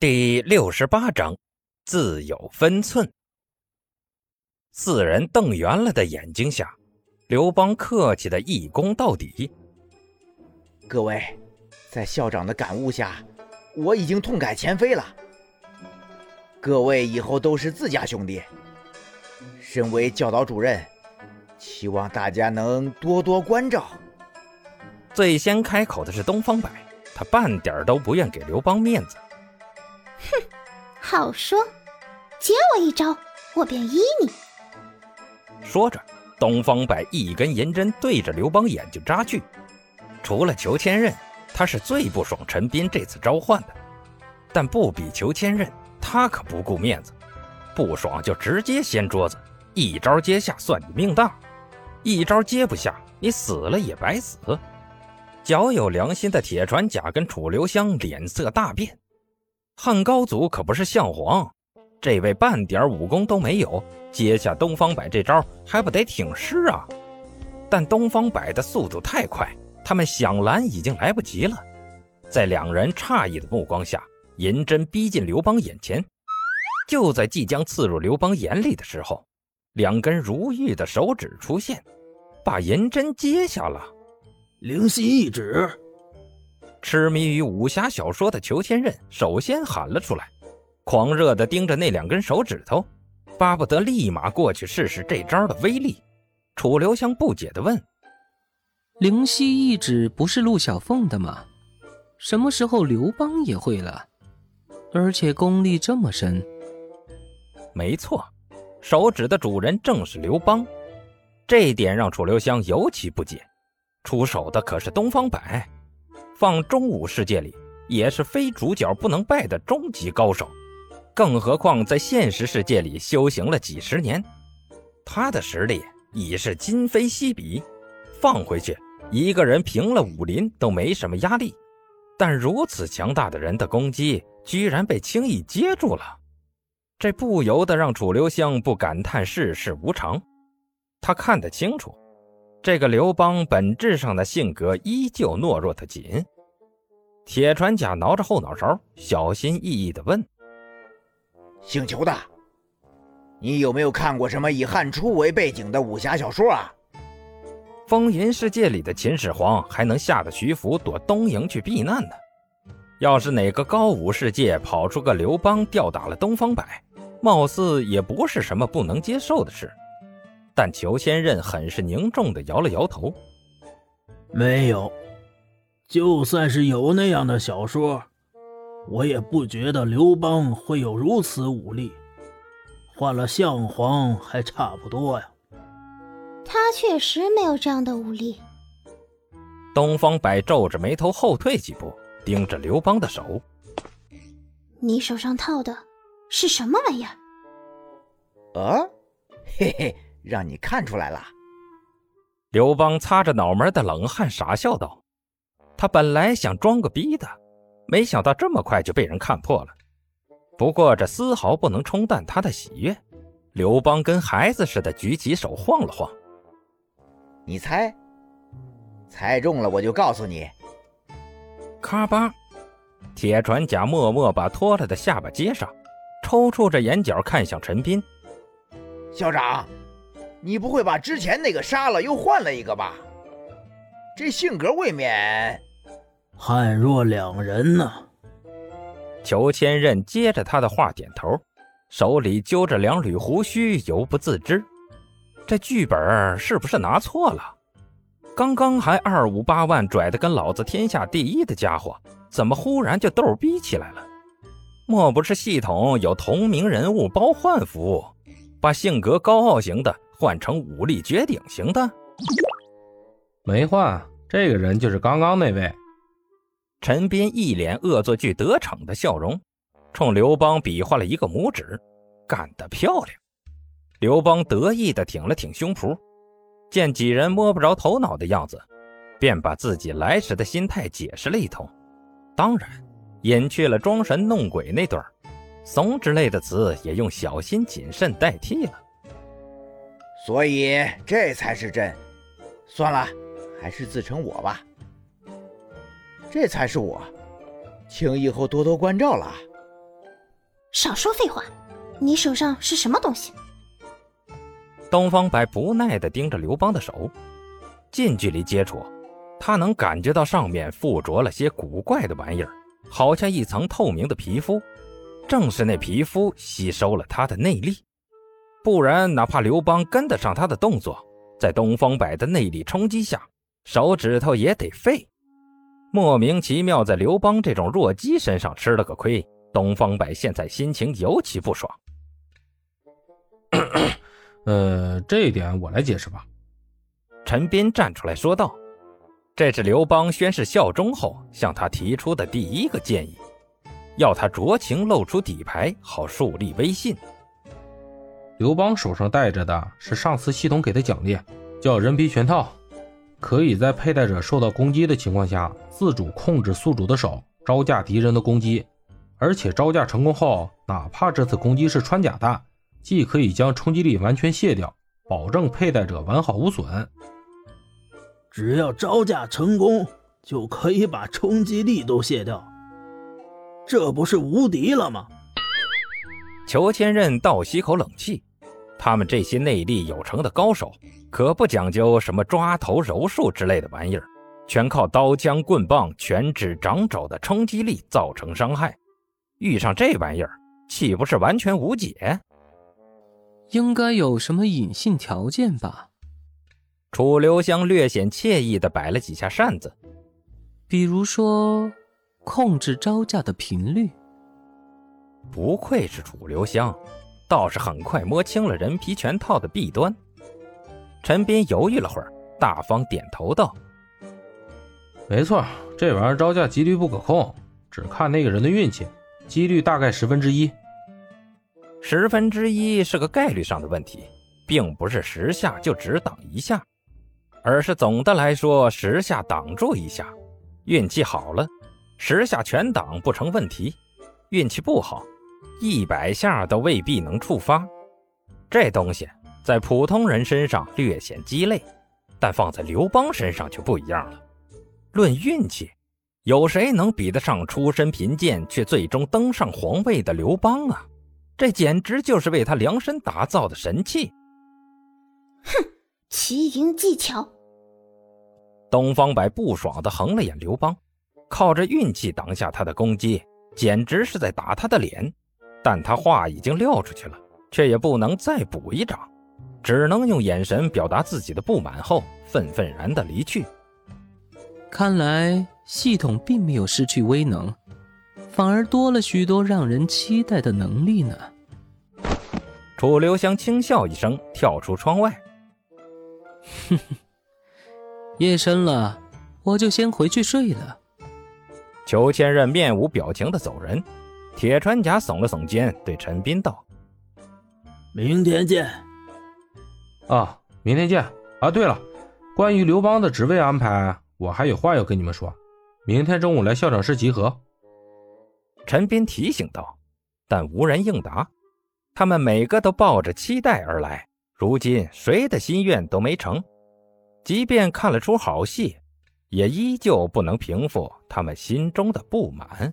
第六十八章，自有分寸。四人瞪圆了的眼睛下，刘邦客气的一躬到底：“各位，在校长的感悟下，我已经痛改前非了。各位以后都是自家兄弟。身为教导主任，希望大家能多多关照。”最先开口的是东方白，他半点都不愿给刘邦面子。好说，接我一招，我便依你。说着，东方白一根银针对着刘邦眼睛扎去。除了裘千仞，他是最不爽陈斌这次召唤的。但不比裘千仞，他可不顾面子，不爽就直接掀桌子，一招接下算你命大，一招接不下，你死了也白死。较有良心的铁船甲跟楚留香脸色大变。汉高祖可不是项皇，这位半点武功都没有，接下东方白这招还不得挺尸啊？但东方白的速度太快，他们想拦已经来不及了。在两人诧异的目光下，银针逼近刘邦眼前。就在即将刺入刘邦眼里的时候，两根如玉的手指出现，把银针接下了。灵犀一指。痴迷于武侠小说的裘千仞首先喊了出来，狂热地盯着那两根手指头，巴不得立马过去试试这招的威力。楚留香不解地问：“灵犀一指不是陆小凤的吗？什么时候刘邦也会了？而且功力这么深？”没错，手指的主人正是刘邦，这一点让楚留香尤其不解。出手的可是东方白。放中武世界里，也是非主角不能败的终极高手，更何况在现实世界里修行了几十年，他的实力已是今非昔比。放回去，一个人平了武林都没什么压力，但如此强大的人的攻击，居然被轻易接住了，这不由得让楚留香不感叹世事无常。他看得清楚。这个刘邦本质上的性格依旧懦弱的紧。铁船甲挠着后脑勺，小心翼翼地问：“姓裘的，你有没有看过什么以汉初为背景的武侠小说啊？”风云世界里的秦始皇还能吓得徐福躲东营去避难呢。要是哪个高武世界跑出个刘邦吊打了东方白，貌似也不是什么不能接受的事。但裘千仞很是凝重的摇了摇头：“没有，就算是有那样的小说，我也不觉得刘邦会有如此武力。换了项皇还差不多呀。”他确实没有这样的武力。东方白皱着眉头后退几步，盯着刘邦的手：“你手上套的是什么玩意儿？”“啊，嘿嘿。”让你看出来了，刘邦擦着脑门的冷汗，傻笑道：“他本来想装个逼的，没想到这么快就被人看破了。不过这丝毫不能冲淡他的喜悦。”刘邦跟孩子似的举起手晃了晃：“你猜，猜中了我就告诉你。”咔吧，铁船甲默默把脱了的下巴接上，抽搐着眼角看向陈斌：“校长。”你不会把之前那个杀了又换了一个吧？这性格未免判若两人呢。裘千仞接着他的话点头，手里揪着两缕胡须，犹不自知。这剧本是不是拿错了？刚刚还二五八万拽的跟老子天下第一的家伙，怎么忽然就逗逼起来了？莫不是系统有同名人物包换服务，把性格高傲型的？换成武力绝顶型的，没换，这个人就是刚刚那位。陈斌一脸恶作剧得逞的笑容，冲刘邦比划了一个拇指，干得漂亮。刘邦得意地挺了挺胸脯，见几人摸不着头脑的样子，便把自己来时的心态解释了一通，当然隐去了装神弄鬼那段怂之类的词也用小心谨慎代替了。所以这才是朕。算了，还是自称我吧。这才是我，请以后多多关照了。少说废话！你手上是什么东西？东方白不耐地盯着刘邦的手，近距离接触，他能感觉到上面附着了些古怪的玩意儿，好像一层透明的皮肤。正是那皮肤吸收了他的内力，不然哪怕刘邦跟得上他的动作，在东方白的内力冲击下，手指头也得废。莫名其妙在刘邦这种弱鸡身上吃了个亏，东方白现在心情尤其不爽。呃，这一点我来解释吧。陈斌站出来说道：“这是刘邦宣誓效忠后向他提出的第一个建议，要他酌情露出底牌，好树立威信。”刘邦手上戴着的是上次系统给的奖励，叫人皮拳套，可以在佩戴者受到攻击的情况下，自主控制宿主的手招架敌人的攻击，而且招架成功后，哪怕这次攻击是穿甲弹。既可以将冲击力完全卸掉，保证佩戴者完好无损。只要招架成功，就可以把冲击力都卸掉，这不是无敌了吗？裘千仞倒吸口冷气，他们这些内力有成的高手，可不讲究什么抓头柔术之类的玩意儿，全靠刀枪棍棒、拳指掌肘的冲击力造成伤害。遇上这玩意儿，岂不是完全无解？应该有什么隐性条件吧？楚留香略显惬意地摆了几下扇子，比如说控制招架的频率。不愧是楚留香，倒是很快摸清了人皮拳套的弊端。陈斌犹豫了会儿，大方点头道：“没错，这玩意儿招架几率不可控，只看那个人的运气，几率大概十分之一。”十分之一是个概率上的问题，并不是十下就只挡一下，而是总的来说十下挡住一下。运气好了，十下全挡不成问题；运气不好，一百下都未必能触发。这东西在普通人身上略显鸡肋，但放在刘邦身上就不一样了。论运气，有谁能比得上出身贫贱却最终登上皇位的刘邦啊？这简直就是为他量身打造的神器！哼，奇淫技巧。东方白不爽地横了眼刘邦，靠着运气挡下他的攻击，简直是在打他的脸。但他话已经撂出去了，却也不能再补一掌，只能用眼神表达自己的不满后，愤愤然的离去。看来系统并没有失去威能。反而多了许多让人期待的能力呢。楚留香轻笑一声，跳出窗外。哼哼，夜深了，我就先回去睡了。裘千仞面无表情的走人，铁穿甲耸了耸肩，对陈斌道：“明天见。”啊，明天见。啊，对了，关于刘邦的职位安排，我还有话要跟你们说。明天中午来校长室集合。陈斌提醒道，但无人应答。他们每个都抱着期待而来，如今谁的心愿都没成。即便看了出好戏，也依旧不能平复他们心中的不满。